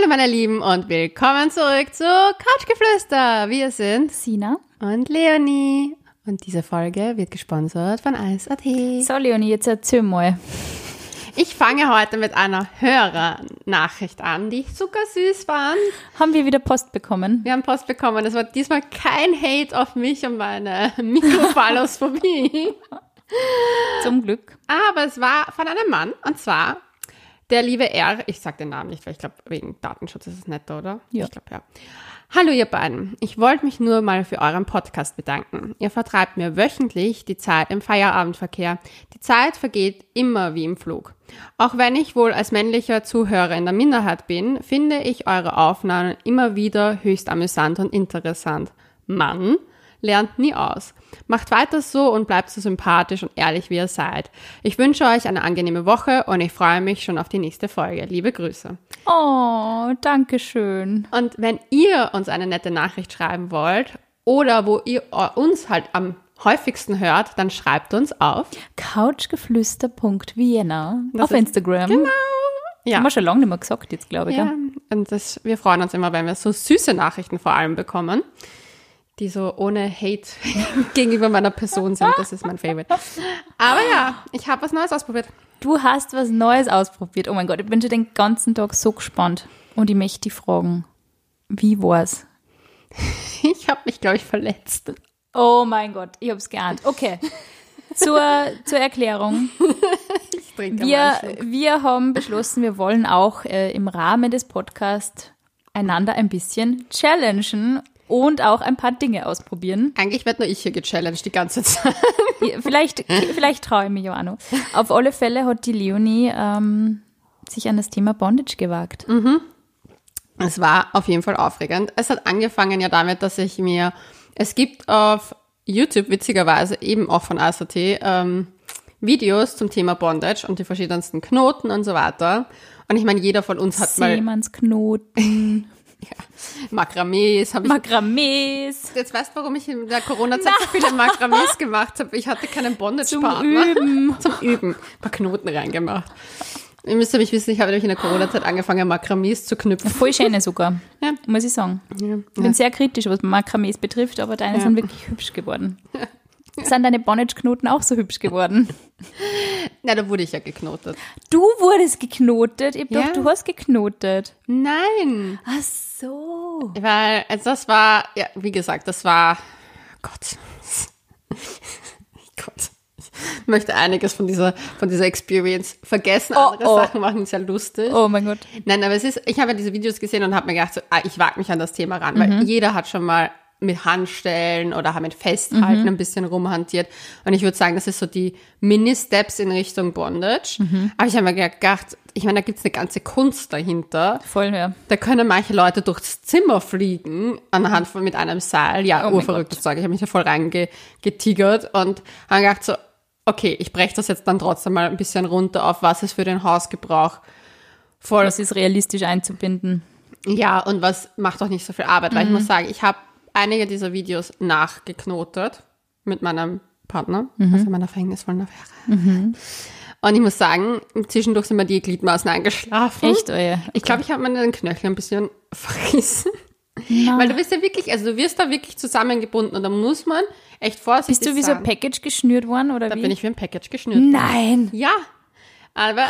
Hallo meine Lieben und willkommen zurück zu Couchgeflüster. Wir sind Sina. und Leonie. Und diese Folge wird gesponsert von Eis.at. So, Leonie, jetzt erzähl mal. Ich fange heute mit einer Hörernachricht an, die zuckersüß waren. Haben wir wieder Post bekommen? Wir haben Post bekommen. Es war diesmal kein Hate auf mich und meine Mikrophallosphobie. Zum Glück. Aber es war von einem Mann und zwar der liebe R. Ich sag den Namen nicht, weil ich glaube, wegen Datenschutz ist es netter, oder? Ja. Ich glaube, ja. Hallo ihr beiden. Ich wollte mich nur mal für euren Podcast bedanken. Ihr vertreibt mir wöchentlich die Zeit im Feierabendverkehr. Die Zeit vergeht immer wie im Flug. Auch wenn ich wohl als männlicher Zuhörer in der Minderheit bin, finde ich eure Aufnahmen immer wieder höchst amüsant und interessant. Mann lernt nie aus. Macht weiter so und bleibt so sympathisch und ehrlich, wie ihr seid. Ich wünsche euch eine angenehme Woche und ich freue mich schon auf die nächste Folge. Liebe Grüße. Oh, danke schön. Und wenn ihr uns eine nette Nachricht schreiben wollt oder wo ihr uns halt am häufigsten hört, dann schreibt uns auf. Couchgeflüster.vienna auf Instagram. Genau. Ja. Haben wir schon lange nicht mehr gesagt jetzt, glaube ich. Ja, gell? und das, wir freuen uns immer, wenn wir so süße Nachrichten vor allem bekommen, die so ohne Hate gegenüber meiner Person sind. Das ist mein Favorite. Aber ja, ich habe was Neues ausprobiert. Du hast was Neues ausprobiert. Oh mein Gott, ich bin schon den ganzen Tag so gespannt. Und ich möchte dich fragen, wie war's? Ich habe mich, glaube ich, verletzt. Oh mein Gott, ich hab's geahnt. Okay. Zur, zur Erklärung. Ich trinke Wir, wir haben beschlossen, wir wollen auch äh, im Rahmen des Podcasts einander ein bisschen challengen und auch ein paar Dinge ausprobieren. Eigentlich wird nur ich hier gechallenged die ganze Zeit. Vielleicht, vielleicht traue ich mich noch. Auf alle Fälle hat die Leonie ähm, sich an das Thema Bondage gewagt. Es war auf jeden Fall aufregend. Es hat angefangen ja damit, dass ich mir, es gibt auf YouTube witzigerweise eben auch von ASAT ähm, Videos zum Thema Bondage und die verschiedensten Knoten und so weiter. Und ich meine, jeder von uns hat mal Seemannsknoten, Makramees, habe ich Makramees. Jetzt weißt du, warum ich in der Corona-Zeit so viele Makramees gemacht habe. Ich hatte keinen Bondage-Partner. Üben. Zum Üben. Ein paar Knoten reingemacht. Ihr müsst nämlich wissen, ich habe nämlich in der Corona-Zeit angefangen, Makramees zu knüpfen. Voll schöne sogar, Ja. muss ich sagen. Ich bin sehr kritisch, was Makramees betrifft, aber deine Ja. sind wirklich hübsch geworden. Sind deine Bondage-Knoten auch so hübsch geworden? Na, da wurde ich ja geknotet. Du wurdest geknotet. Ich Ja. doch, du hast geknotet. Nein. Ach so. Weil, also das war, ja, wie gesagt, das war, Gott. Gott. Ich möchte einiges von dieser, von dieser Experience vergessen. Oh, Andere oh. Sachen machen ja lustig. Oh mein Gott. Nein, aber es ist, ich habe ja diese Videos gesehen und habe mir gedacht, so, ah, ich wage mich an das Thema ran, weil jeder hat schon mal mit Handstellen oder mit Festhalten ein bisschen rumhantiert. Und ich würde sagen, das ist so die Mini-Steps in Richtung Bondage. Aber ich habe mir gedacht, ich meine, da gibt's eine ganze Kunst dahinter. Voll, ja. Da können manche Leute durchs Zimmer fliegen anhand von mit einem Seil. Ja, Oh urverrücktes Zeug. Ich habe mich da voll reingetigert und habe gedacht so, okay, ich breche das jetzt dann trotzdem mal ein bisschen runter auf, was es für den Hausgebrauch voll Das ist realistisch einzubinden. ja, und was macht auch nicht so viel Arbeit, weil ich muss sagen, ich habe einige dieser Videos nachgeknotet mit meinem Partner, also meiner verhängnisvollen Affäre. Und ich muss sagen, zwischendurch sind mir die Gliedmaßen eingeschlafen. Echt, oh ja. Ich glaube, ich habe meinen Knöchel ein bisschen verrissen. Weil du bist ja wirklich, also du wirst da wirklich zusammengebunden und da muss man echt vorsichtig Bist du wie so sein. ein Package geschnürt worden oder Da wie? bin ich wie ein Package geschnürt. Nein. Ja, aber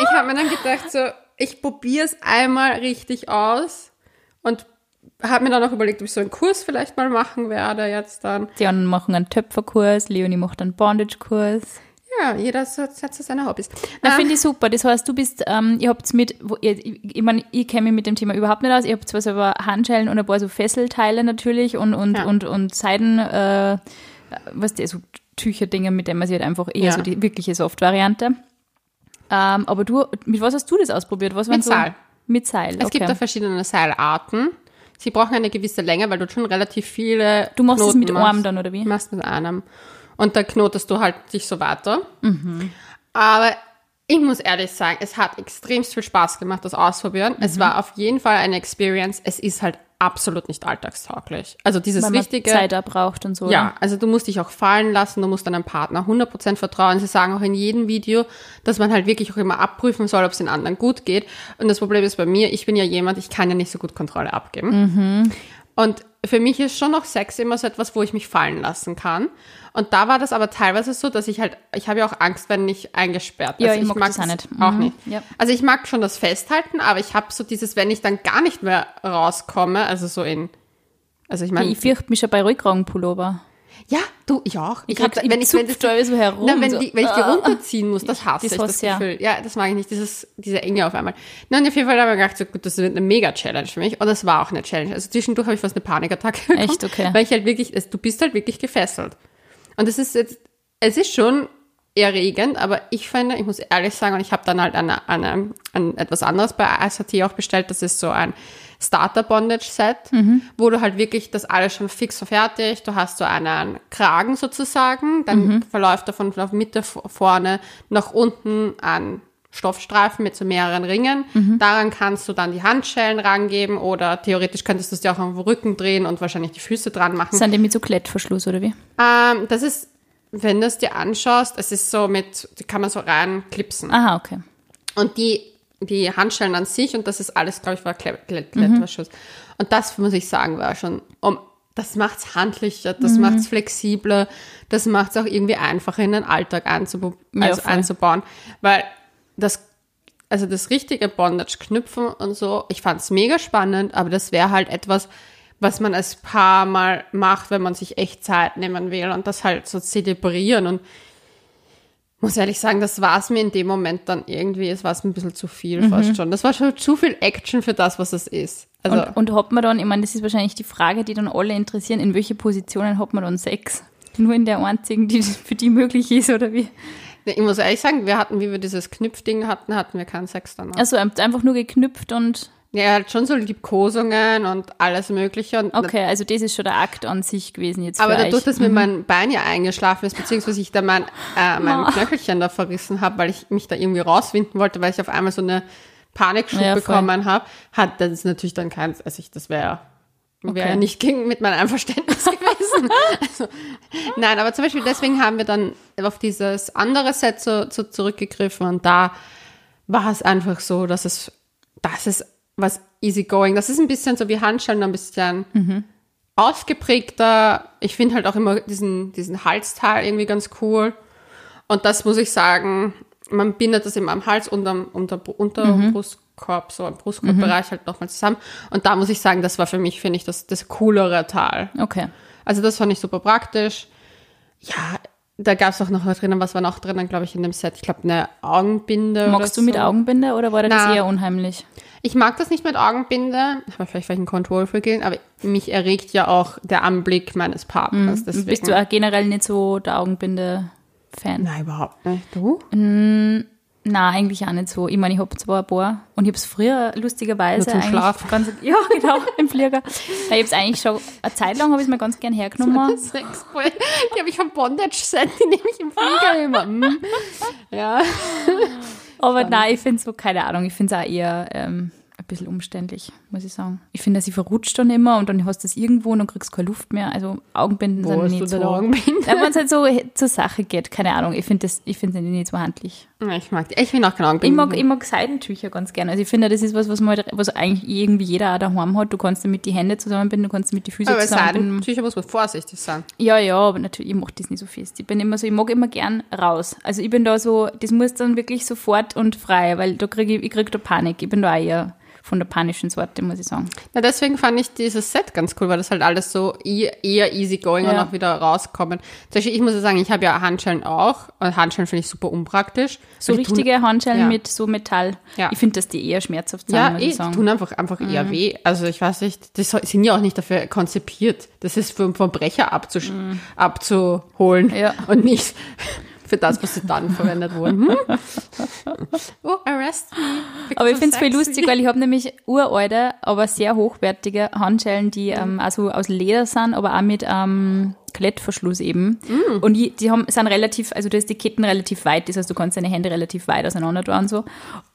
ich habe mir dann gedacht, so, ich probiere es einmal richtig aus und habe mir dann auch überlegt, ob ich so einen Kurs vielleicht mal machen werde jetzt dann. Die anderen machen einen Töpferkurs, Leonie macht einen Bondage-Kurs. Ja, jeder hat so seine Hobbys. Na, Ähm, finde ich super. Das heißt, du bist, ähm, ihr habt mit, wo, ihr, ich, meine, ich kenne mich mit dem Thema überhaupt nicht aus. Ihr habt zwar selber Handschellen und ein paar so Fesselteile natürlich und, und, Ja. und, und Seiden, äh, was die, so Tücherdinge, mit denen man sich halt einfach eher Ja. so die wirkliche Soft-Variante. Ähm, aber du, mit was hast du das ausprobiert? Was Mit so, Seil. Mit Seil, es okay. gibt da verschiedene Seilarten. Sie brauchen eine gewisse Länge, weil du schon relativ viele du machst es Knoten mit machst. Arm dann, oder wie? Du machst mit einem. Und da knotest du halt dich so weiter. Mhm. Aber ich muss ehrlich sagen, es hat extremst viel Spaß gemacht, das ausprobieren. Mhm. Es war auf jeden Fall eine Experience. Es ist halt absolut nicht alltagstauglich. Also dieses Weil man richtige. Zeit auch braucht und so. Ja, oder? also du musst dich auch fallen lassen, du musst deinem Partner 100% vertrauen. Sie sagen auch in jedem Video, dass man halt wirklich auch immer abprüfen soll, ob es den anderen gut geht. Und das Problem ist bei mir, ich bin ja jemand, ich kann ja nicht so gut Kontrolle abgeben. Und für mich ist schon noch Sex immer so etwas, wo ich mich fallen lassen kann. Und da war das aber teilweise so, dass ich halt, ich habe ja auch Angst, wenn ich eingesperrt bin. Ja, also ich mag das auch nicht. Auch Mhm, nicht. ja. Also ich mag schon das Festhalten, aber ich habe so dieses, wenn ich dann gar nicht mehr rauskomme, also so in, also ich meine, Ich fürchte mich schon bei Rückragenpullover. Ja, du, ich auch. Ich, hab hab, ich wenn ich, wenn das, da so herum. na, wenn, so. die, wenn ich die Ah. runterziehen muss, das hasse ich, das ich ja. Gefühl. Ja, das mag ich nicht, dieses, diese Enge auf einmal. Na, und auf jeden Fall habe ich gedacht, so, gut, das wird eine Mega-Challenge für mich. Und das war auch eine Challenge. Also zwischendurch habe ich fast eine Panikattacke bekommen. Echt? Okay. Weil ich halt wirklich, es- du bist halt wirklich gefesselt. Und es ist jetzt, es ist schon erregend, aber ich finde, ich muss ehrlich sagen, und ich habe dann halt eine, eine, ein, etwas anderes bei ISAT auch bestellt, das ist so ein Starter-Bondage-Set, wo du halt wirklich das alles schon fix und fertig, du hast so einen Kragen sozusagen, dann verläuft er von der Mitte vorne nach unten ein Stoffstreifen mit so mehreren Ringen. Daran kannst du dann die Handschellen rangeben oder theoretisch könntest du es dir auch am Rücken drehen und wahrscheinlich die Füße dran machen. Sind die mit so Klettverschluss oder wie? Ähm, das ist, wenn du es dir anschaust, es ist so mit, die kann man so reinklipsen. Aha, okay. Und die, die Handschellen an sich, und das ist alles, glaube ich, war Kle Kle Klettverschluss. Und das, muss ich sagen, war schon, um, das macht's handlicher, das macht's flexibler, das macht's auch irgendwie einfacher in den Alltag einzuba Ja, also einzubauen. Weil das, also das richtige Bondage knüpfen und so, ich fand's mega spannend, aber das wäre halt etwas, was man als Paar mal macht, wenn man sich echt Zeit nehmen will und das halt so zelebrieren und muss ehrlich sagen, das war es mir in dem Moment dann irgendwie, es war es ein bisschen zu viel Mhm. fast schon. Das war schon zu viel Action für das, was es ist. Also, Und, und hat man dann, ich meine, das ist wahrscheinlich die Frage, die dann alle interessieren, in welche Positionen hat man dann Sex? Nur in der einzigen, die für die möglich ist, oder wie? ich muss ehrlich sagen, wir hatten, wie wir dieses Knüpfding hatten, hatten wir keinen Sex danach. Also einfach nur geknüpft und Ja, halt schon so Liebkosungen und alles Mögliche. Und okay, also das ist schon der Akt an sich gewesen jetzt Aber dadurch, euch. dass mir mein Bein ja eingeschlafen ist, beziehungsweise ich da mein, äh, mein Oh. Knöchelchen da verrissen habe, weil ich mich da irgendwie rauswinden wollte, weil ich auf einmal so eine Panikschub Ja, bekommen habe, hat das natürlich dann keins, also ich, das wäre wäre Okay. ja nicht gegen mit meinem Einverständnis gewesen. also, nein, aber zum Beispiel deswegen haben wir dann auf dieses andere Set so, so zurückgegriffen und da war es einfach so, dass es, das ist was easygoing. Das ist ein bisschen so wie Handschellen, ein bisschen ausgeprägter. Ich finde halt auch immer diesen, diesen Halsteil irgendwie ganz cool. Und das muss ich sagen, man bindet das immer am Hals und am unter, unter Brustkorb, so im Brustkorbbereich halt nochmal zusammen. Und da muss ich sagen, das war für mich, finde ich, das, das coolere Teil. Okay. Also das fand ich super praktisch. Ja, da gab es auch noch was drinnen. Was war noch drinnen, glaube ich, in dem Set? Ich glaube, eine Augenbinde. Magst du oder mit so. Augenbinde oder war das Na. eher unheimlich? Ich mag das nicht mit Augenbinde, aber vielleicht weil ich ein Control gehen, aber mich erregt ja auch der Anblick meines Partners. Deswegen. Mhm. Bist du generell nicht so der Augenbinde-Fan? Nein, überhaupt nicht. Du? Na, eigentlich auch nicht so. Ich meine, ich habe zwar ein paar und ich habe es früher lustigerweise Nur zum Schlafen. ganz ja genau im Flieger. Ich habe es eigentlich schon eine Zeit lang habe ich es mir ganz gern hergenommen. Sexball. Die habe ich vom Bondage-Set, die nehme ich im Flieger immer. Hm. Ja. Aber nein, ich finde so keine Ahnung. Ich finde es auch eher ähm, ein bisschen umständlich, muss ich sagen. Ich finde, sie verrutscht dann immer und dann hast du es irgendwo und dann kriegst du keine Luft mehr. Also Augenbinden Wo sind nicht so. deine Augenbinde? Ja, Wenn es halt so zur Sache geht, keine Ahnung. Ich finde das, ich finde nicht so handlich. Ich mag die. Ich bin auch keine Ich Augenbinde. mag, ich mag Seidentücher ganz gerne. Also ich finde, das ist was, was man halt, was eigentlich irgendwie jeder auch daheim hat. Du kannst damit die Hände zusammenbinden, du kannst damit die Füße aber zusammenbinden. Seidentücher muss man vorsichtig sein. Ja, ja, aber natürlich, ich mache das nicht so fest. Ich bin immer so, ich mag immer gern raus. Also ich bin da so, das muss dann wirklich sofort und frei, weil da kriege ich, ich krieg da Panik. Ich bin da auch eher von der panischen Sorte, muss ich sagen. Na, deswegen fand ich dieses Set ganz cool, weil das halt alles so e- eher easy going und Ja. auch wieder rauskommen. Zum Beispiel, ich muss ja sagen, ich habe ja Handschellen auch. Und Handschellen finde ich super unpraktisch. So die tun- richtige Handschellen ja. mit so Metall. Ja. Ich finde, dass die eher schmerzhaft sind, Ja, muss eh, ich die sagen. tun einfach, einfach eher weh. Also ich weiß nicht, die sind ja auch nicht dafür konzipiert. Das ist für einen Verbrecher abzusch abzuholen Ja. und nicht für das, was sie dann verwendet wurden. Hm? Oh, arrest me. Aber ich finde es sexy. lustig, weil ich habe nämlich uralte, aber sehr hochwertige Handschellen, die ähm, also aus Leder sind, aber auch mit ähm, Klettverschluss eben. Und die, die haben, sind relativ, also da ist die Ketten relativ weit, das heißt, du kannst deine Hände relativ weit auseinander tun und so.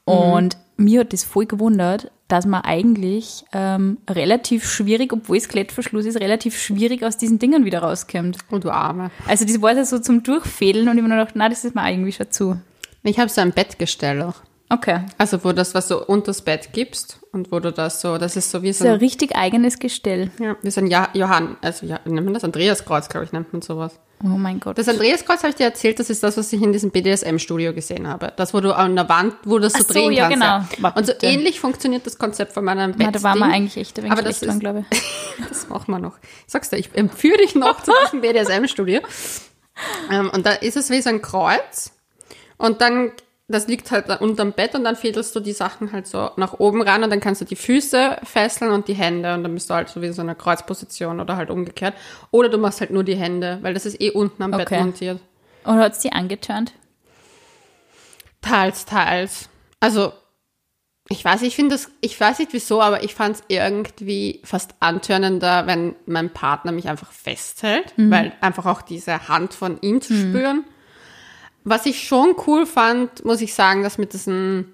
Und mir hat das voll gewundert, dass man eigentlich ähm, relativ schwierig, obwohl es Klettverschluss ist, relativ schwierig aus diesen Dingen wieder rauskommt. Und du Arme. Also das war so zum Durchfädeln und ich habe mir gedacht, nein, das ist mir irgendwie schon zu. Ich habe so ein Bettgestell auch. Okay. Also wo das was so unters Bett gibst und wo du das so, das ist so wie so So ein ein, richtig eigenes Gestell. ja, wie so ein ja Johann, also ja, nennt man das Andreaskreuz, glaube ich, nennt man sowas. Oh mein Gott. Das Andreaskreuz habe ich dir erzählt, das ist das, was ich in diesem BDSM-Studio gesehen habe. Das, wo du an der Wand, wo du das so so, drehen ja, kannst. genau. Warte, Und so ähnlich funktioniert das Konzept von meinem Bett. Da waren wir eigentlich echt ein wenig Aber das dran, ist- glaube ich. Das machen wir noch. Ich sag's dir, ich empführe dich noch zu diesem BDSM-Studio. Ähm, und da ist es wie so ein Kreuz. Und dann, das liegt halt unterm Bett und dann fädelst du die Sachen halt so nach oben ran und dann kannst du die Füße fesseln und die Hände und dann bist du halt so wie so eine Kreuzposition oder halt umgekehrt. Oder du machst halt nur die Hände, weil das ist eh unten am Bett Okay. montiert. Und hat es die angeturnt? Teils, teils. Also, ich weiß, ich finde das, ich weiß nicht wieso, aber ich fand es irgendwie fast antörnender, wenn mein Partner mich einfach festhält, weil einfach auch diese Hand von ihm zu spüren. Was ich schon cool fand, muss ich sagen, das mit diesen,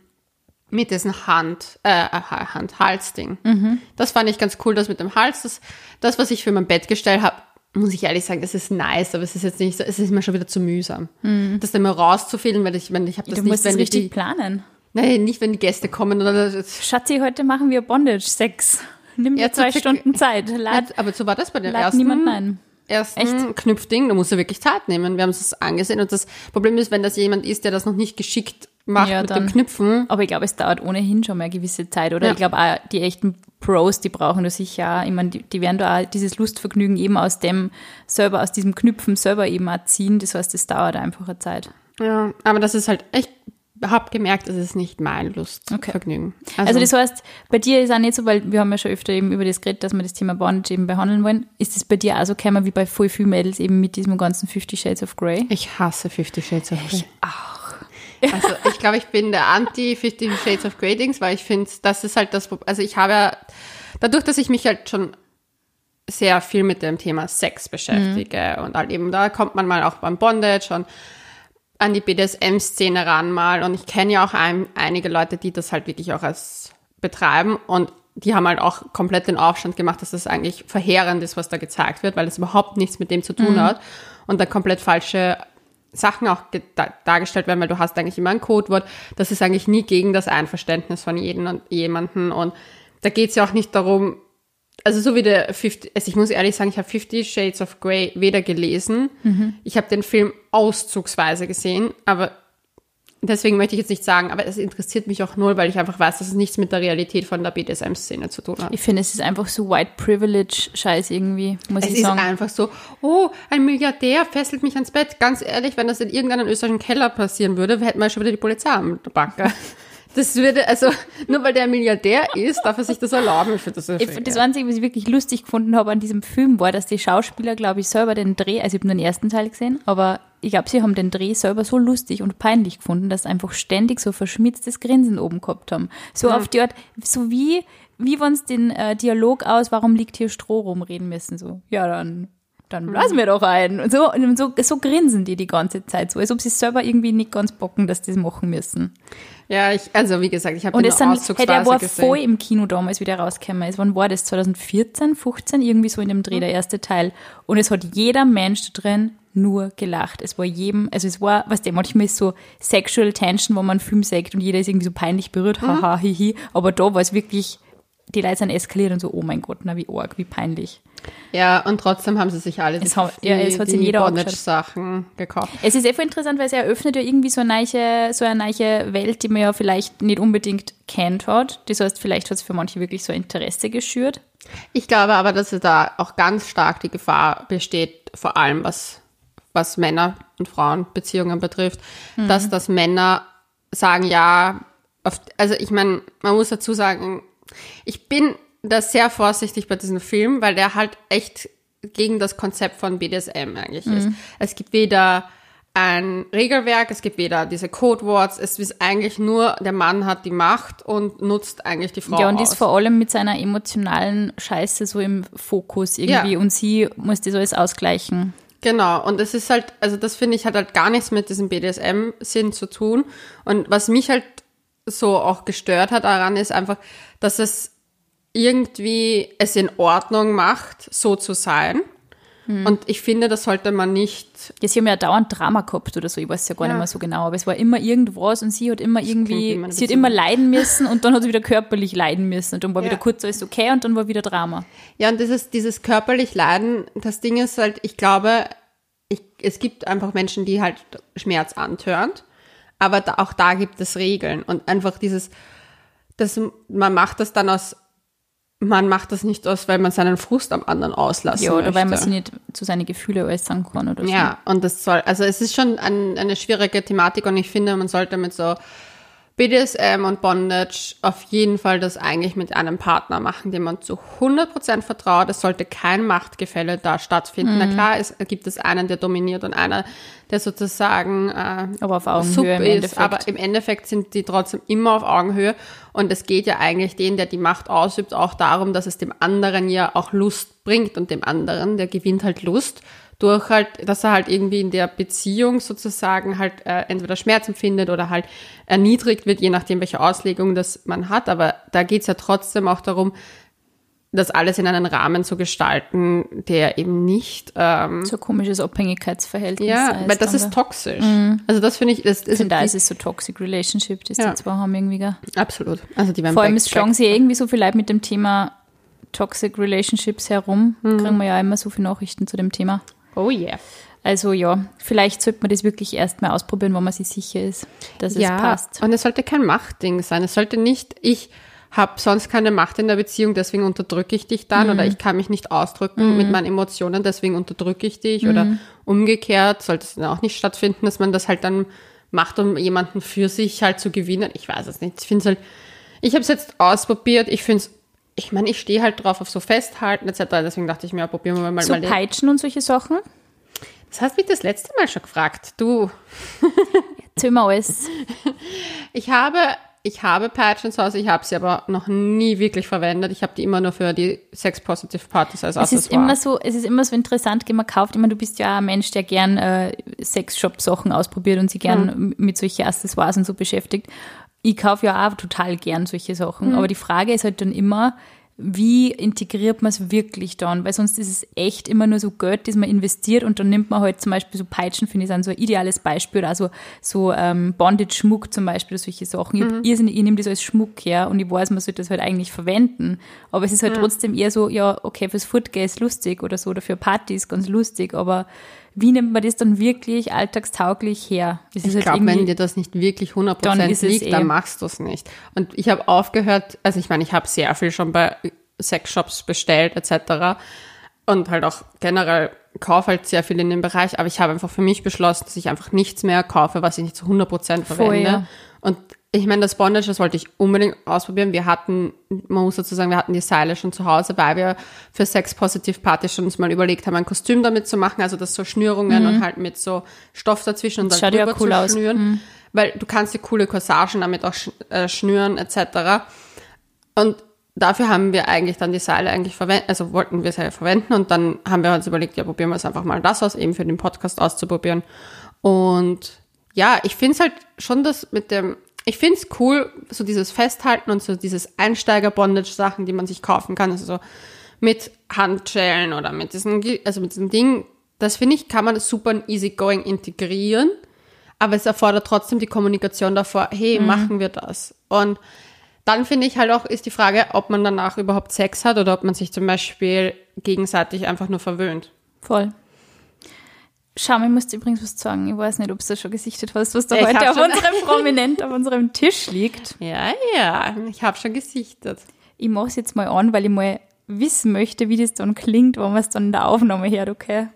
mit diesen Hand, äh, Hand-Hals-Ding. Das fand ich ganz cool, das mit dem Hals. Das, das was ich für mein Bettgestell habe, muss ich ehrlich sagen, das ist nice, aber es ist jetzt nicht so, es ist mir schon wieder zu mühsam. Das dann mal rauszufädeln, weil ich, wenn ich habe das Du nicht, musst es wenn die, richtig die, planen. nein, nicht wenn die Gäste kommen oder das, Schatzi, heute machen wir Bondage-Sex. Nimm dir Ja, zwei Stunden Zeit. Lad, aber so war das bei dem ersten, niemand ein. Ersten Knüpfding, da musst du wirklich Zeit nehmen. Wir haben uns das angesehen und das Problem ist, wenn das jemand ist, der das noch nicht geschickt macht Ja, mit dann- dem Knüpfen, Aber ich glaube, es dauert ohnehin schon mal eine gewisse Zeit. Oder Ja. ich glaube auch, die echten Pros, die brauchen das sicher auch. Ich meine, die, die werden da auch dieses Lustvergnügen eben aus dem selber, aus diesem Knüpfen selber eben auch ziehen. Das heißt, es dauert einfach eine Zeit. ja, aber das ist halt, ich habe gemerkt, das ist nicht mein Lustvergnügen. Also, das heißt, bei dir ist auch nicht so, weil wir haben ja schon öfter eben über das geredet, dass wir das Thema Bondage eben behandeln wollen. Ist es bei dir auch so gekommen wie bei voll vielen Mädels eben mit diesem ganzen Fifty Shades of Grey? Ich hasse Fifty Shades of Grey. auch. Also ich glaube, ich bin der Anti Fifty Shades of Grey Dings, weil ich finde, das ist halt das, also ich habe ja, dadurch, dass ich mich halt schon sehr viel mit dem Thema Sex beschäftige und halt eben da kommt man mal auch beim Bondage und an die BDSM-Szene ran mal und ich kenne ja auch ein, einige Leute, die das halt wirklich auch als betreiben und die haben halt auch komplett den Aufstand gemacht, dass das eigentlich verheerend ist, was da gezeigt wird, weil es überhaupt nichts mit dem zu tun hat und da komplett falsche Sachen auch ge- da- dargestellt werden, weil du hast eigentlich immer ein Codewort. Das ist eigentlich nie gegen das Einverständnis von jedem und jemanden. Und da geht es ja auch nicht darum, also so wie der 50, also ich muss ehrlich sagen, ich habe Fifty Shades of Grey weder gelesen, ich habe den Film auszugsweise gesehen, aber deswegen möchte ich jetzt nicht sagen, aber es interessiert mich auch null, weil ich einfach weiß, dass es nichts mit der Realität von der BDSM-Szene zu tun hat. Ich finde, es ist einfach so White Privilege-Scheiß irgendwie, muss Es ich ist sagen. einfach so, oh, ein Milliardär fesselt mich ans Bett. Ganz ehrlich, wenn das in irgendeinem österreichischen Keller passieren würde, hätten wir schon wieder die Polizei am Backe. Das würde, also, nur weil der ein Milliardär ist, darf er sich das erlauben. Ich finde das Ich, das ja. Einzige, was ich wirklich lustig gefunden habe an diesem Film, war, dass die Schauspieler, glaube ich, selber den Dreh, also ich habe nur den ersten Teil gesehen, aber ich glaube, sie haben den Dreh selber so lustig und peinlich gefunden, dass sie einfach ständig so verschmitztes Grinsen oben gehabt haben. So auf die Art, so wie, wie wenn sie den äh, Dialog aus, warum liegt hier Stroh rum, reden müssen. So, ja, dann, dann blasen wir doch ein. Und so, und so, so grinsen die die ganze Zeit, so als ob sie selber irgendwie nicht ganz bocken, dass die das machen müssen. Ja, ich, also wie gesagt, ich habe den sind, hey, der war gesehen. voll im Kino damals, wie der rausgekommen ist. Wann war das? 2014, 15? Irgendwie so in dem Dreh, der erste Teil. Und es hat jeder Mensch da drin nur gelacht. Es war jedem, also es war, was der manchmal ist so Sexual Tension, wo man einen Film sagt und jeder ist irgendwie so peinlich berührt, haha, hihi. Aber da war es wirklich, die Leute sind eskaliert und so, oh mein Gott, na wie arg, wie peinlich. Ja, und trotzdem haben sie sich alle Es hat- ja, es hat sich jeder Bondage-Sachen gekauft. Es ist voll interessant, weil es eröffnet ja irgendwie so eine, neue, so eine neue Welt, die man ja vielleicht nicht unbedingt kennt hat. Das heißt, vielleicht hat es für manche wirklich so Interesse geschürt. Ich glaube aber, dass da auch ganz stark die Gefahr besteht, vor allem was, was Männer- und Frauenbeziehungen betrifft, dass das Männer sagen, ja, also ich meine, man muss dazu sagen, ich bin da sehr vorsichtig bei diesem Film, weil der halt echt gegen das Konzept von BDSM eigentlich ist. Es gibt weder ein Regelwerk, es gibt weder diese Codewords, es ist eigentlich nur, der Mann hat die Macht und nutzt eigentlich die Frau ja, und aus. ist vor allem mit seiner emotionalen Scheiße so im Fokus irgendwie Ja. und sie muss das alles ausgleichen. Genau, und es ist halt, also das finde ich hat halt gar nichts mit diesem BDSM-Sinn zu tun. Und was mich halt so auch gestört hat daran, ist einfach, dass es irgendwie es in Ordnung macht, so zu sein. Hm. Und ich finde, das sollte man nicht. Ja, sie haben ja dauernd Drama gehabt oder so, ich weiß ja gar Ja. nicht mehr so genau, aber es war immer irgendwas und sie hat immer irgendwie, immer sie hat immer leiden müssen und dann hat sie wieder körperlich leiden müssen und dann war Ja. wieder kurz alles okay und dann war wieder Drama. Ja, und dieses, dieses körperlich Leiden, das Ding ist halt, ich glaube, ich, es gibt einfach Menschen, die halt Schmerz antören. Aber da, auch da gibt es Regeln. Und einfach dieses, das, man macht das dann aus, man macht das nicht aus, weil man seinen Frust am anderen auslassen Ja, oder möchte. weil man sie nicht zu seine Gefühle äußern kann oder so. Ja, und das soll, also es ist schon ein, eine schwierige Thematik und ich finde, man sollte mit so BDSM und Bondage auf jeden Fall das eigentlich mit einem Partner machen, dem man zu 100% vertraut. Es sollte kein Machtgefälle da stattfinden. Na klar, es gibt es einen, der dominiert und einer, der sozusagen äh, Aber auf Augenhöhe ist, Endeffekt. aber im Endeffekt sind die trotzdem immer auf Augenhöhe und es geht ja eigentlich den, der die Macht ausübt, auch darum, dass es dem anderen ja auch Lust bringt und dem anderen, der gewinnt halt Lust durch halt, dass er halt irgendwie in der Beziehung sozusagen halt äh, entweder Schmerz empfindet oder halt erniedrigt wird, je nachdem, welche Auslegung das man hat, aber da geht's ja trotzdem auch darum, das alles in einen Rahmen zu gestalten, der eben nicht ähm, So ein komisches Abhängigkeitsverhältnis. ja, weil das ist toxisch. Also das finde ich, das ist da ist es so Toxic Relationship, das Ja. die zwei haben irgendwie. gell? Absolut. Also die Vor allem es schlagen sie irgendwie so viel Leute mit dem Thema Toxic Relationships herum. Mhm. Kriegen wir ja immer so viele Nachrichten zu dem Thema. Oh yeah. Also ja, vielleicht sollte man das wirklich erst mal ausprobieren, wo man sich sicher ist, dass Ja, es passt. und es sollte kein Machtding sein. Es sollte nicht, ich habe sonst keine Macht in der Beziehung, deswegen unterdrücke ich dich dann oder ich kann mich nicht ausdrücken mit meinen Emotionen, deswegen unterdrücke ich dich oder umgekehrt sollte es dann auch nicht stattfinden, dass man das halt dann macht, um jemanden für sich halt zu gewinnen. Ich weiß es nicht. Ich finde es halt, ich habe es jetzt ausprobiert. Ich finde es, ich meine, ich stehe halt drauf auf so Festhalten etc. Deswegen dachte ich mir, ja, probieren wir mal So mal. Peitschen und solche Sachen. Das hast du mich das letzte Mal schon gefragt. Du, mir alles. Ich habe, ich habe Peitschen zu Hause, ich habe sie aber noch nie wirklich verwendet. Ich habe die immer nur für die Sex-Positive-Partys als Es Accessoire. ist immer so, es ist immer so interessant, wenn man kauft. Meine, du bist ja ein Mensch, der gern äh, Sexshop-Sachen ausprobiert und sich gern Hm. mit solchen Accessoires und so beschäftigt. Ich kaufe ja auch total gern solche Sachen. Hm. Aber die Frage ist halt dann immer, wie integriert man es wirklich dann? Weil sonst ist es echt immer nur so Geld, das man investiert und dann nimmt man halt zum Beispiel so Peitschen, finde ich, sind so ein ideales Beispiel. Oder also so ähm, Bondage-Schmuck zum Beispiel, solche Sachen. Ich, hab irrsinnig, ich nehme das als Schmuck her und ich weiß, man sollte das halt eigentlich verwenden. Aber es ist halt trotzdem eher so, ja, okay, fürs Footgay ist lustig oder so, oder für Partys ganz lustig, aber wie nimmt man das dann wirklich alltagstauglich her? Ist ich halt glaube, wenn dir das nicht wirklich 100% Dann ist es liegt, eh- dann machst du es nicht. Und ich habe aufgehört, also ich meine, ich habe sehr viel schon bei Sexshops bestellt etc. Und halt auch generell kaufe halt sehr viel in dem Bereich, aber ich habe einfach für mich beschlossen, dass ich einfach nichts mehr kaufe, was ich nicht zu 100% verwende. ja. Und ich meine, das Bondage, das wollte ich unbedingt ausprobieren. Wir hatten, man muss dazu sagen, wir hatten die Seile schon zu Hause, weil wir für Sex Positive Party schon uns mal überlegt haben, ein Kostüm damit zu machen, also das so Schnürungen und halt mit so Stoff dazwischen und Das dann schaut ja drüber cool zu aus. schnüren, weil du kannst dir coole Corsagen damit auch äh, schnüren etc. Und dafür haben wir eigentlich dann die Seile eigentlich verwendet, also wollten wir es ja verwenden und dann haben wir uns überlegt, ja, probieren wir es einfach mal das aus, eben für den Podcast auszuprobieren. Und ja, ich finde es halt schon das mit dem, ich finde es cool, so dieses Festhalten und so dieses Einsteiger-Bondage-Sachen, die man sich kaufen kann, also so mit Handschellen oder mit diesem, also mit diesem Ding, das finde ich, kann man super in easygoing integrieren, aber es erfordert trotzdem die Kommunikation davor, hey, machen wir das? Und dann finde ich halt auch, ist die Frage, ob man danach überhaupt Sex hat oder ob man sich zum Beispiel gegenseitig einfach nur verwöhnt. Voll. Schau, ich muss dir übrigens was sagen. Ich weiß nicht, ob du das schon gesichtet hast, was da Ich heute auf unserem Prominent auf unserem Tisch liegt. Ja, ja, ich habe schon gesichtet. Ich mache es jetzt mal an, weil ich mal wissen möchte, wie das dann klingt, wenn man es dann in der Aufnahme hört, okay?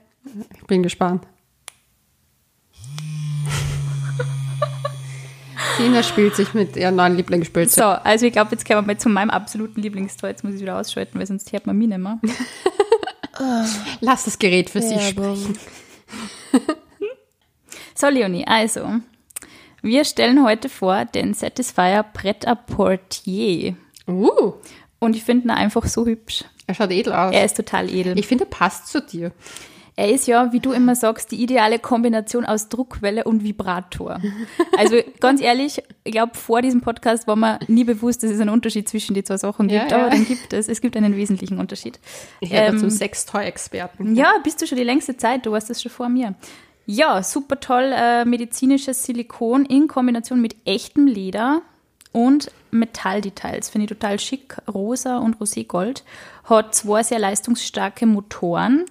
Ich bin gespannt. Sina spielt sich mit ihrem neuen Lieblingsspielzeug. So, also ich glaube, jetzt kommen wir mal zu meinem absoluten Lieblingstor. Jetzt muss ich wieder ausschalten, weil sonst hört man mich nicht mehr. Lass das Gerät für sich sprechen. So, Leonie, also, wir stellen heute vor den Satisfier Pret-à-Portier. Uh, Und ich finde ihn einfach so hübsch. er schaut edel aus. Er ist total edel. ich finde, er passt zu dir. Er ist ja, wie du immer sagst, die ideale Kombination aus Druckwelle und Vibrator. Also ganz ehrlich, ich glaube, vor diesem Podcast war mir nie bewusst, dass es einen Unterschied zwischen die zwei Sachen gibt, Ja, ja. aber dann gibt es, es gibt einen wesentlichen Unterschied. Ich werde Ähm, zum Sextoy-Experten. Ja, bist du schon die längste Zeit, du warst das schon vor mir. Ja, super toll, äh, medizinisches Silikon in Kombination mit echtem Leder und Metalldetails. Finde ich total schick, rosa und roségold. Hat zwei sehr leistungsstarke Motoren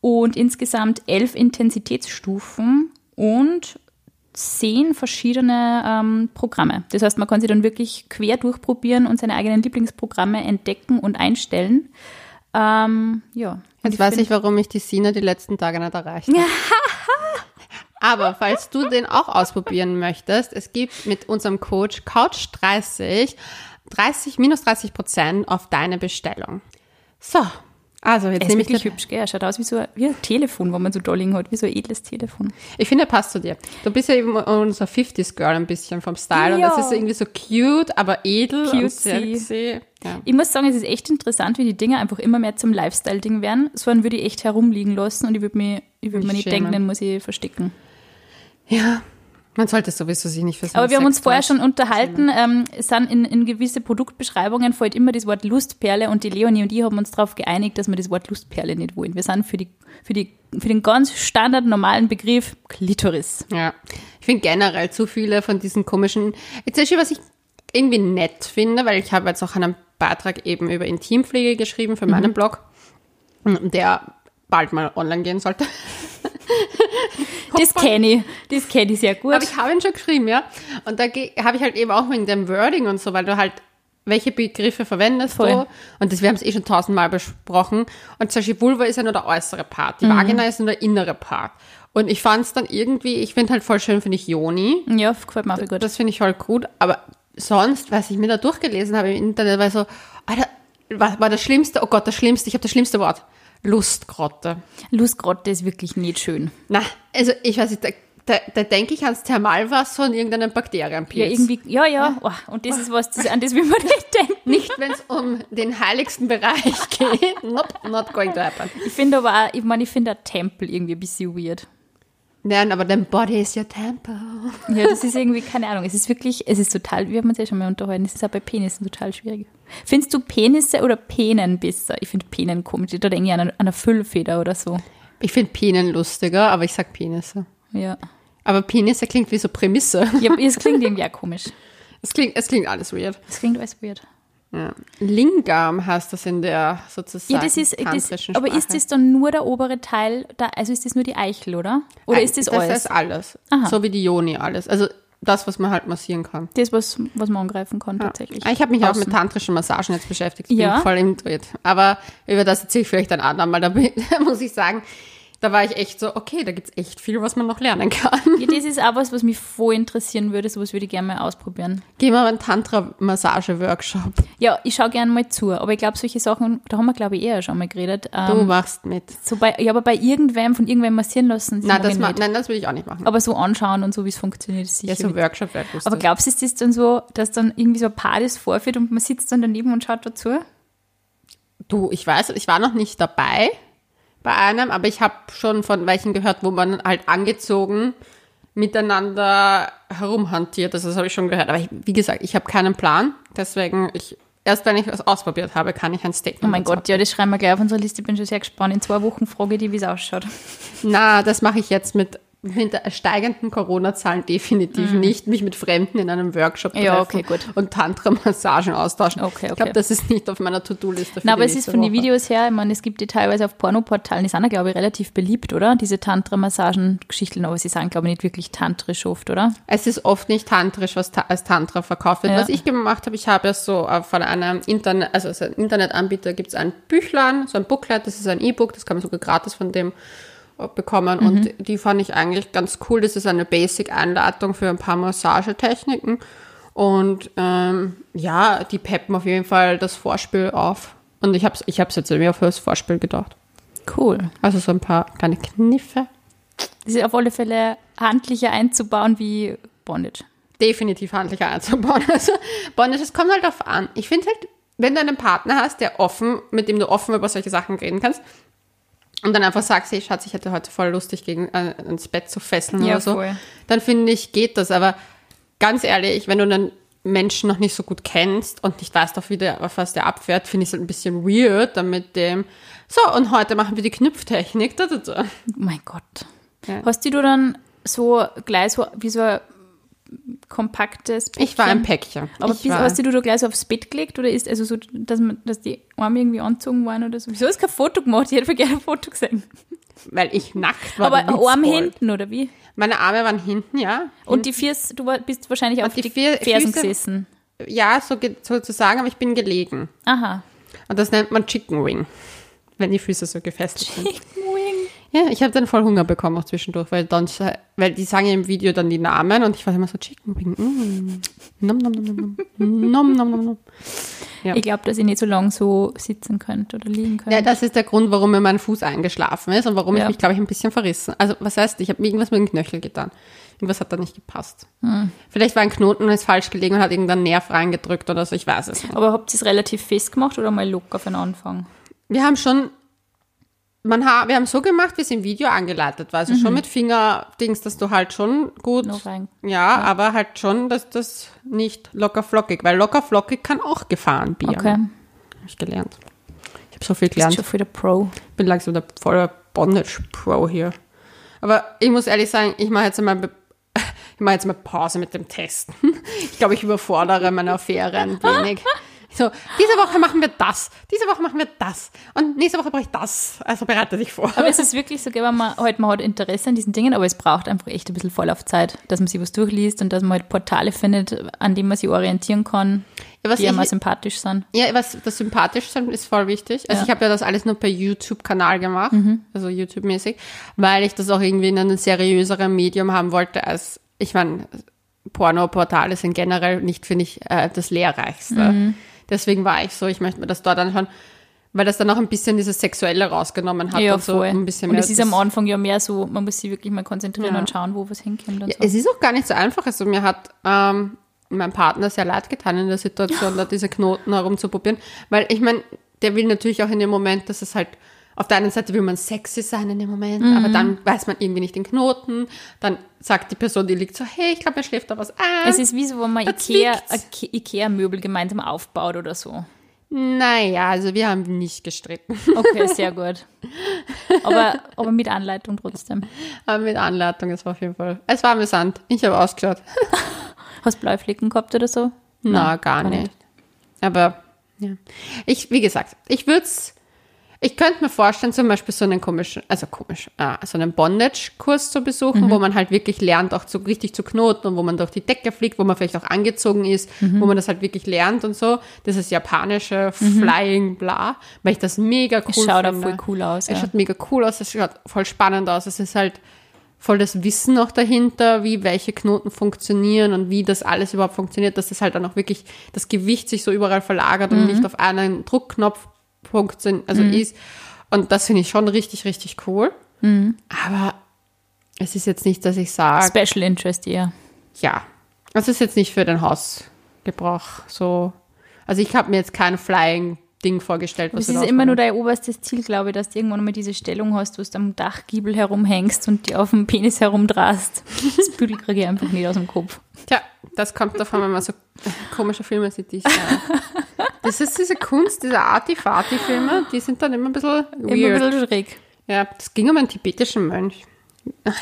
und insgesamt elf Intensitätsstufen und zehn verschiedene ähm, Programme. Das heißt, man kann sie dann wirklich quer durchprobieren und seine eigenen Lieblingsprogramme entdecken und einstellen. Ähm, ja. Jetzt weiß find- ich, warum ich die Sina die letzten Tage nicht erreicht habe. Aber falls du den auch ausprobieren möchtest, es gibt mit unserem Coach Couch30 30, minus 30 Prozent auf deine Bestellung. So, also jetzt Er ist nehme ich wirklich hübsch, gell? Er schaut aus wie so ein, wie ein Telefon, wo man so Dolling hat, wie so ein edles Telefon. Ich finde, er passt zu dir. Du bist ja eben unser 50s Girl ein bisschen vom Style und Ja. das ist irgendwie so cute, aber edel und Cutesy. sexy. Ja. Ich muss sagen, es ist echt interessant, wie die Dinge einfach immer mehr zum Lifestyle-Ding werden. So einen würde ich echt herumliegen lassen und ich würde mir, ich würde mir Mich nicht denken, schämen. den muss ich verstecken. ja, man sollte sowieso sich nicht für Aber wir haben uns vorher schon unterhalten, ähm, es sind in, in gewisse Produktbeschreibungen fällt immer das Wort Lustperle und die Leonie und ich haben uns darauf geeinigt, dass wir das Wort Lustperle nicht wollen. Wir sind für, die, für, die, für den ganz standard normalen Begriff Klitoris. Ja, ich finde generell zu viele von diesen komischen. Jetzt ist schon, was ich irgendwie nett finde, weil ich habe jetzt auch einen Beitrag eben über Intimpflege geschrieben für Mhm. meinen Blog, der bald mal online gehen sollte. Das kenne ich, das kenne ich sehr gut. Aber ich habe ihn schon geschrieben, ja. Und da habe ich halt eben auch wegen dem Wording und so, weil du halt, welche Begriffe verwendest Voll. du? Und das, wir haben es eh schon tausendmal besprochen. Und zum Beispiel Vulva ist ja nur der äußere Part, die Mhm. Vagina ist nur der innere Part. Und ich fand es dann irgendwie, ich finde halt voll schön, finde ich Joni. ja, gefällt mir auch gut. Das finde ich voll gut, aber sonst, was ich mir da durchgelesen habe im Internet, war so, Alter, war, war das Schlimmste, oh Gott, das Schlimmste, ich habe das schlimmste Wort. Lustgrotte. Lustgrotte ist wirklich nicht schön. Na, also ich weiß nicht, da, da, da denke ich ans Thermalwasser und irgendeinen Bakterienpilz. Ja, irgendwie, ja, ja. Oh, und das ist was, das, an das will man nicht denken. Nicht, wenn es um den heiligsten Bereich geht. Nope, not going to happen. Ich finde aber auch, ich meine, ich finde der Tempel irgendwie ein bisschen weird. Nein, aber dein Body is your temple. Ja, das ist irgendwie, keine Ahnung, es ist wirklich, es ist total, wir haben uns ja schon mal unterhalten, es ist auch bei Penissen total schwierig. Findest du Penisse oder Penen besser? Ich finde Penen komisch, da denke ich an eine, an eine Füllfeder oder so. Ich finde Penen lustiger, aber ich sag Penisse. Ja. Aber Penisse klingt wie so Prämisse. ja es klingt irgendwie auch komisch. Es klingt, es klingt alles weird. Es klingt alles weird. Ja. Lingam heißt das in der sozusagen Ja, das ist, das, aber ist das dann nur der obere Teil, da, also ist das nur die Eichel, oder? Oder ist das, das alles? ist alles. Aha. So wie die Joni alles. Also das, was man halt massieren kann. Das, was, was man angreifen kann, tatsächlich. Ich habe mich auch Außen. mit tantrischen Massagen jetzt beschäftigt. Ich Ja. bin voll im Dritt. Aber über das erzähle ich vielleicht ein andermal. Da muss ich sagen, da war ich echt so, okay, da gibt's echt viel, was man noch lernen kann. Ja, das ist auch was, was mich voll interessieren würde. Sowas würde ich gerne mal ausprobieren. Gehen wir mal einen Tantra-Massage-Workshop. Ja, ich schaue gerne mal zu. Aber ich glaube, solche Sachen, da haben wir, glaube ich, eher schon mal geredet. Du Ähm, machst mit. so bei, ja, aber bei irgendwem, von irgendwem massieren lassen. Nein das, ma- nein, das will ich auch nicht machen. Aber so anschauen und so, wie es funktioniert, ist sicher. ja, so. Workshop wäre aber glaubst du, ist das dann so, dass dann irgendwie so ein Paar das vorführt und man sitzt dann daneben und schaut dazu? Du, ich weiß, ich war noch nicht dabei bei einem, aber ich habe schon von welchen gehört, wo man halt angezogen miteinander herumhantiert. Das, das habe ich schon gehört. Aber ich, wie gesagt, ich habe keinen Plan. Deswegen, ich, erst wenn ich was ausprobiert habe, kann ich ein Statement Oh mein Gott, ja, das schreiben wir gleich auf unsere Liste. Ich bin schon sehr gespannt. In zwei Wochen frage ich die, wie es ausschaut. Na, das mache ich jetzt mit, mit der steigenden Corona-Zahlen definitiv nicht. Mich mit Fremden in einem Workshop treffen Mhm. Ja, okay, und Tantra-Massagen austauschen. Okay, Ich okay. glaube, das ist nicht auf meiner To-Do-Liste. Na, aber es ist von den. Videos her, ich meine, es gibt die teilweise auf Pornoportalen, die sind ja, glaube ich, relativ beliebt, oder? Diese Tantra-Massagen-Geschichten, aber sie sind, glaube ich, nicht wirklich tantrisch oft, oder? Es ist oft nicht tantrisch, was ta als Tantra verkauft wird. Ja. Was ich gemacht habe, ich habe es so äh, von einem Internet, also so ein Internetanbieter gibt es ein Büchlein, so ein Booklet, das ist ein E-Book, das kann man sogar gratis von dem bekommen und die fand ich eigentlich ganz cool. Das ist eine Basic-Anleitung für ein paar Massagetechniken und ähm, ja, die peppen auf jeden Fall das Vorspiel auf. Und ich habe es ich hab's jetzt irgendwie auf das Vorspiel gedacht. Cool. Also so ein paar kleine Kniffe. Das ist auf alle Fälle handlicher einzubauen wie Bondage. definitiv handlicher einzubauen. Also Bondage, es kommt halt darauf an. Ich finde halt, wenn du einen Partner hast, der offen, mit dem du offen über solche Sachen reden kannst, und dann einfach sagst, hey Schatz, ich hätte heute voll lustig, gegen äh, ins Bett zu fesseln Ja, oder so, voll. dann finde ich, geht das. Aber ganz ehrlich, wenn du einen Menschen noch nicht so gut kennst und nicht weißt, auf, wie der, auf was der abfährt, finde ich es halt ein bisschen weird, dann mit dem, so, und heute machen wir die Knüpftechnik. Da, da, da. Mein Gott. Ja. Hast du dann so gleich so wie so kompaktes Päckchen? Ich war ein Päckchen. Aber ich bist, hast du da gleich so aufs Bett gelegt oder ist also so, dass, man, dass die Arme irgendwie angezogen waren oder so? Wieso hast du kein Foto gemacht? Ich hätte gerne ein Foto gesehen. weil ich nackt war. Aber Arm hinten oder wie? Meine Arme waren hinten, ja. Und die Füße, du war- bist wahrscheinlich auf die die, vier- Fersen Füße- gesessen. Ja, so ge- sozusagen, aber ich bin gelegen. Aha. Und das nennt man Chicken Wing, wenn die Füße so gefesselt sind. Ja, ich habe dann voll Hunger bekommen auch zwischendurch, weil dann, weil die sagen ja im Video dann die Namen und ich war immer so Chicken Wing. Mm. Nom, nom, nom, nom, nom. Nom, nom, nom, nom. Ja. Ich glaube, dass ich nicht so lange so sitzen könnte oder liegen könnte. Ja, das ist der Grund, warum mir mein Fuß eingeschlafen ist und warum ich Ja. mich, glaube ich, ein bisschen verrissen. Also, was heißt, ich habe irgendwas mit dem Knöchel getan. Irgendwas hat da nicht gepasst. Hm. Vielleicht war ein Knoten und ist falsch gelegen und hat irgendeinen Nerv reingedrückt oder so, ich weiß es nicht. Aber habt ihr es relativ fest gemacht oder mal locker für den Anfang? Wir haben schon, man ha, wir haben so gemacht, wie es im Video angeleitet war. Also Mhm. schon mit Fingerdings, dass du halt schon gut, Noch rein. ja, aber halt schon, dass das nicht locker flockig, weil locker flockig kann auch Gefahren bieten. Okay. Habe ich gelernt. Ich habe so viel Bist gelernt. schon für der Pro. bin langsam der voller Bondage-Pro hier. Aber ich muss ehrlich sagen, ich mache jetzt mal, be- ich mache jetzt mal Pause mit dem Testen. Ich glaube, ich überfordere meine Affäre ein wenig. So, diese Woche machen wir das, diese Woche machen wir das und nächste Woche brauche ich das. Also bereite dich vor. Aber es ist wirklich so, wenn man halt, man hat Interesse an diesen Dingen, aber es braucht einfach echt ein bisschen Vorlaufzeit, dass man sich was durchliest und dass man halt Portale findet, an denen man sich orientieren kann, Ja, was die auch sympathisch sind. Ja, was das sympathisch sein ist voll wichtig. Also Ja. ich habe ja das alles nur per YouTube-Kanal gemacht, also YouTube-mäßig, weil ich das auch irgendwie in einem seriöseren Medium haben wollte als, ich meine, Porno-Portale sind generell nicht, finde ich, äh, das Lehrreichste. Deswegen war ich so, ich möchte mir das dort anschauen, weil das dann auch ein bisschen dieses Sexuelle rausgenommen hat Ja, und so ein bisschen und mehr. es ist am Anfang ja mehr so, man muss sich wirklich mal konzentrieren Ja. und schauen, wo was hinkommt und Ja, so. es ist auch gar nicht so einfach. Also mir hat ähm, mein Partner sehr leid getan in der Situation, da diese Knoten herumzuprobieren. Weil ich meine, der will natürlich auch in dem Moment, dass es halt, auf der einen Seite will man sexy sein in dem Moment, Mhm. aber dann weiß man irgendwie nicht den Knoten. Dann sagt die Person, die liegt so, hey, ich glaube, mir schläft da was ein. Es ist wie so, wenn man Da Ikea, Ikea-Möbel gemeinsam aufbaut oder so. naja, also wir haben nicht gestritten. Okay, sehr gut. Aber, aber mit Anleitung trotzdem. aber mit Anleitung, es war auf jeden Fall, es war amüsant. Ich habe ausgeschaut. Hast du blaue Flecken gehabt oder so? Na, Nein, gar gar nicht. nicht. Aber ja. Ich, wie gesagt, ich würde es, ich könnte mir vorstellen, zum Beispiel so einen komischen, also komisch, äh, so einen Bondage-Kurs zu besuchen, Mhm. wo man halt wirklich lernt, auch so richtig zu knoten und wo man durch die Decke fliegt, wo man vielleicht auch angezogen ist, wo man das halt wirklich lernt und so. Das ist japanische Flying, bla, weil ich das mega cool Mhm. Es schaut auch finde. voll cool aus. Es Ja. schaut mega cool aus, es schaut voll spannend aus. Es ist halt voll das Wissen noch dahinter, wie welche Knoten funktionieren und wie das alles überhaupt funktioniert, dass das halt dann auch wirklich das Gewicht sich so überall verlagert und nicht auf einen Druckknopf funktioniert, also ist. Und das finde ich schon richtig, richtig cool. Aber es ist jetzt nicht, dass ich sage, Special Interest eher. ja, es ist jetzt nicht für den Hausgebrauch so. Also ich habe mir jetzt kein Flying-Ding vorgestellt, was Es du ist immer nur dein oberstes Ziel, glaube ich, dass du irgendwann mal diese Stellung hast, wo du am Dachgiebel herumhängst und die auf dem Penis herumdrast. Das Büdel kriege ich einfach nicht aus dem Kopf. Tja, das kommt davon, wenn man so komische Filme sieht, die ich sage. Das ist diese Kunst, diese Arti-Fati-Filme, die sind dann immer ein bisschen Immer weird. ein bisschen schräg. Ja, das ging um einen tibetischen Mönch.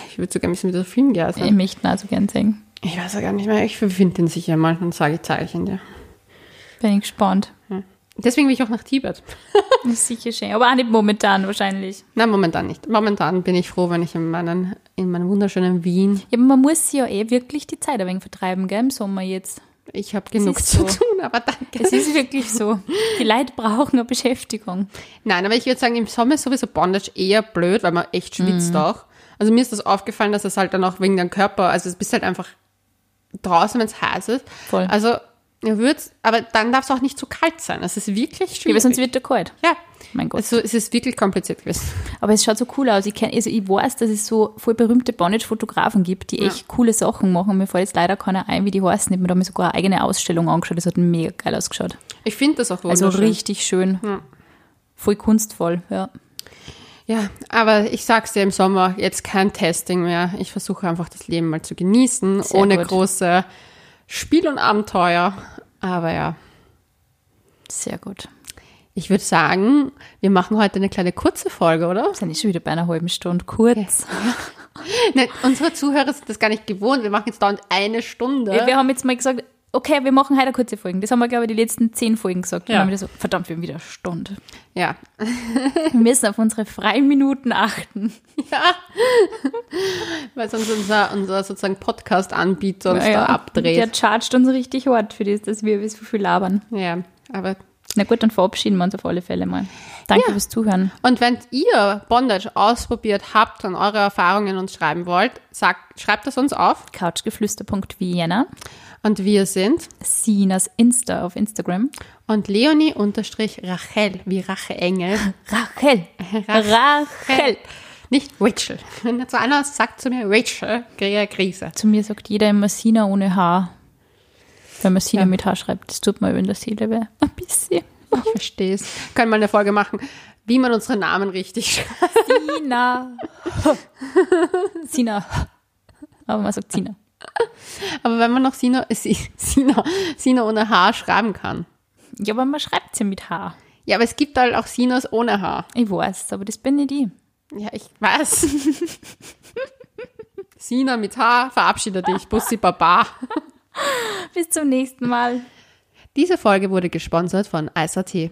Ich würde sogar wissen, wie der Film Ich geheißen möchte ihn so gern sehen. Ich weiß ja gar nicht mehr. Ich finde den sicher mal und sage, ich ihn dir. Bin ich gespannt. Deswegen will ich auch nach Tibet. Sicher schön. Aber auch nicht momentan wahrscheinlich. Nein, momentan nicht. Momentan bin ich froh, wenn ich in, meinen, in meinem wunderschönen Wien, Ja, aber man muss ja eh wirklich die Zeit ein wenig vertreiben, gell, im Sommer jetzt. ich habe genug zu so. tun, aber danke. Es ist wirklich so. Die Leute brauchen eine Beschäftigung. Nein, aber ich würde sagen, im Sommer ist sowieso Bondage eher blöd, weil man echt schwitzt Mhm. auch. Also mir ist das aufgefallen, dass es halt dann auch wegen deinem Körper, also es bist halt einfach draußen, wenn es heiß ist. Voll. Also ihr würd's, aber dann darf es auch nicht zu kalt sein. Es ist wirklich Ja, schwierig. aber sonst wird er kalt. ja. Mein Gott. Also es ist wirklich kompliziert gewesen. Aber es schaut so cool aus. Ich, kenn, also ich weiß, dass es so voll berühmte Bondage-Fotografen gibt, die echt coole Sachen machen. Mir fällt jetzt leider keiner ein, wie die heißen. Ich habe mir da sogar eine eigene Ausstellung angeschaut. Das hat mega geil ausgeschaut. Ich finde das auch Also wunderschön. richtig schön. Voll kunstvoll, ja. Ja, aber ich sag's dir im Sommer, jetzt kein Testing mehr. Ich versuche einfach das Leben mal zu genießen, Sehr ohne gut. große Spiel und Abenteuer. Aber ja, Sehr gut. ich würde sagen, wir machen heute eine kleine kurze Folge, oder? Sind jetzt schon wieder bei einer halben Stunde kurz. Ne, unsere Zuhörer sind das gar nicht gewohnt. Wir machen jetzt dauernd eine Stunde. Wir haben jetzt mal gesagt, okay, wir machen heute eine kurze Folgen. Das haben wir, glaube ich, die letzten zehn Folgen gesagt. Dann Ja. haben wir so, verdammt, wir haben wieder eine Stunde. ja. Wir müssen auf unsere freien Minuten achten. Weil sonst unser, unser sozusagen Podcast-Anbieter uns da Der abdreht. chargt uns richtig hart für das, dass wir so viel labern. Ja, aber Na gut, dann verabschieden wir uns auf alle Fälle mal. Danke fürs Zuhören. Und wenn ihr Bondage ausprobiert habt und eure Erfahrungen uns schreiben wollt, sagt, schreibt es uns auf. Couchgeflüster.vienna, Und wir sind Sinas Insta auf Instagram. und Leonie unterstrich Rachel, wie Racheengel. Rachel. Rachel. Nicht Rachel. Wenn so einer sagt zu mir Rachel, kriege ich eine Krise. Zu mir sagt jeder immer Sina ohne Haar. Wenn man Sina Ja. mit Haar schreibt, das tut mir in der Seele weh. Ein bisschen. Ich verstehe es. Können mal eine Folge machen, wie man unsere Namen richtig schreibt. Sina. Sina. Aber man sagt Sina. Aber wenn man noch Sina, äh, Si- Sina, Sina ohne Haar schreiben kann. Ja, aber man schreibt sie mit Haar. Ja, aber es gibt halt auch Sinas ohne Haar. Ich weiß, aber das bin nicht ich. Ja, ich weiß. Sina mit Haar, verabschiede dich. Bussi Baba. Bis zum nächsten Mal. Diese Folge wurde gesponsert von Ice.at.